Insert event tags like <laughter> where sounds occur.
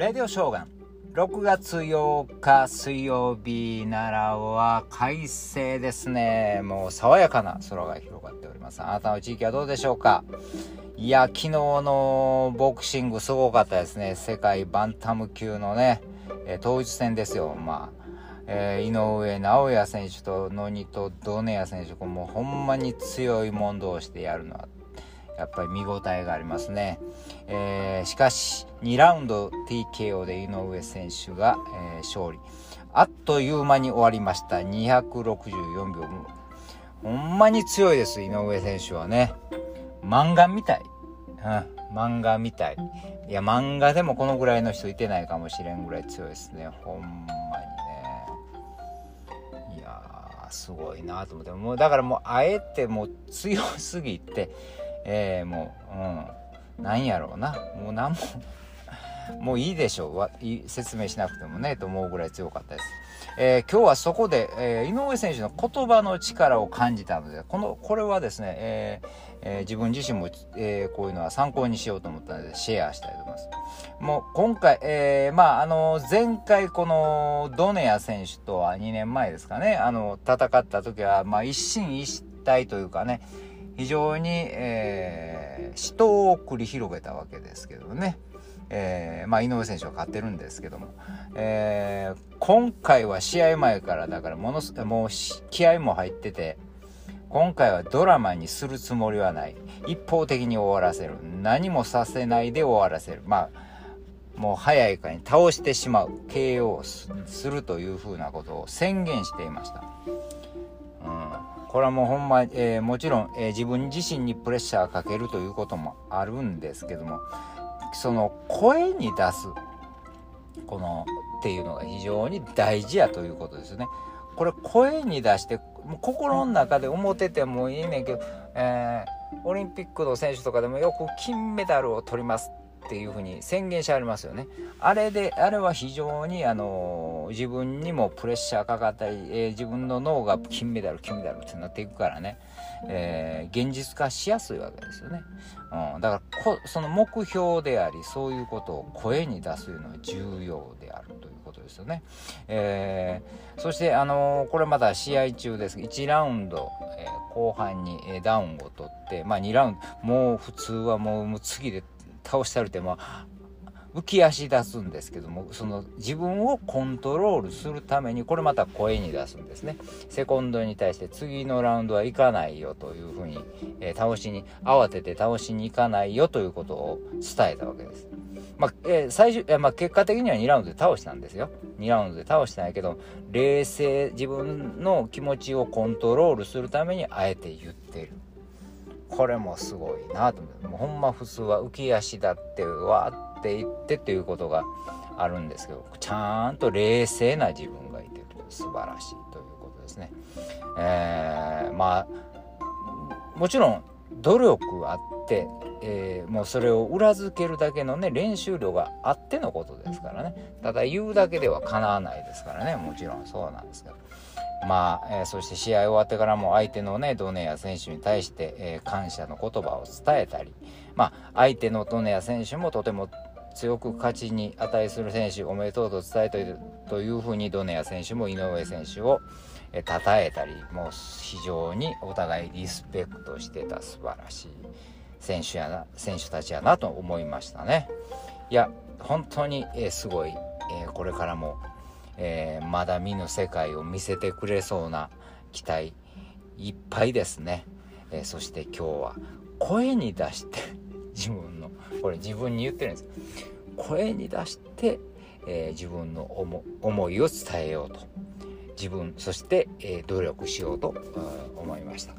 レディオショーガン。6月8日水曜日奈良は快晴ですね。もう爽やかな空が広がっております。あなたの地域はどうでしょうか？いや昨日のボクシングすごかったですね。世界バンタム級のね、えー、統一戦ですよ。まあえー、井上尚弥選手と野ニとドネア選手もうほんまに強いもん同士でやるのはやっぱり見応えがありますね、えー、しかし2ラウンド TKO で井上選手が、えー、勝利。あっという間に終わりました。264秒。ほんまに強いです井上選手はね。漫画みたい、うん、漫画みたい。いや漫画でもこのぐらいの人いてないかもしれんぐらい強いですね。ほんまにね。いやすごいなと思って。もうだからもうあえてもう強すぎてえー、もう、うん、なんやろうなもう何ももういいでしょう説明しなくてもねと思うぐらい強かったです。えー、今日はそこで、えー、井上選手の言葉の力を感じたのでこのこれはですね、えーえ、自分自身も、え、こういうのは参考にしようと思ったのでシェアしたいと思います。もう今回、えー、まああの前回このドネア選手とは2年前ですかねあの戦った時は、まあ、一進一退というかね非常に、えー、死闘を繰り広げたわけですけどね、えー、まあ、井上選手は勝ってるんですけども、えー、今回は試合前からだからものすもう気合も入ってて今回はドラマにするつもりはない。一方的に終わらせる。何もさせないで終わらせる。まあもう早いかに倒してしまう。KO するというふうなことを宣言していました。うん。これはもうほんま、えー、もちろん、えー、自分自身にプレッシャーかけるということもあるんですけどもその声に出すこのっていうのが非常に大事やということですね。これ声に出して心の中で思っててもいいねんけど、えー、オリンピックの選手とかでもよく金メダルを取りますっていうふうに宣言してありますよね。あれで、あれは非常に、あの自分にもプレッシャーかかったり、えー、自分の脳が金メダル、金メダルってなっていくからね、えー、現実化しやすいわけですよね。うん、だからこ、その目標であり、そういうことを声に出すというのは重要であるということですよね。えー、そして、あのこれまだ試合中です1ラウンド、え後半にダウンを取って、まあ、2ラウンド、もう普通はもう次で倒したるても浮き足出すんですけどもその自分をコントロールするためにこれまた声に出すんですね。セコンドに対して次のラウンドは行かないよというふうに、えー、倒しに慌てて倒しに行かないよということを伝えたわけです。まあ、えー、最終、えー、まあ、結果的には2ラウンドで倒したんですよ。2ラウンドで倒したんやけど冷静自分の気持ちをコントロールするためにあえて言ってる。これもすごいなと思って。もうほんま普通は浮き足だってわーって言ってっていうことがあるんですけどちゃんと冷静な自分がいてる素晴らしいということですね。えー、まあもちろん努力あって、えー、もうそれを裏付けるだけのね練習量があってのことですからね。ただ言うだけではかなわないですからね。もちろんそうなんですけど。まあ、えー、そして試合終わってからも相手のね、ドネア選手に対して、えー、感謝の言葉を伝えたり、まあ、相手のドネア選手もとても強く勝ちに値する選手おめでとうと伝えているというふうにドネア選手も井上選手をえ称えたりもう非常にお互いリスペクトしてた素晴らしい選手やな選手たちやなと思いましたね。いや本当に、えー、すごい、えー、これからもえー、まだ見ぬ世界を見せてくれそうな期待いっぱいですね、えー、そして今日は声に出して <laughs> 自分のこれ自分に言ってるんです。声に出して、えー、自分の思いを伝えようと。自分そして、え努力しようと思いました。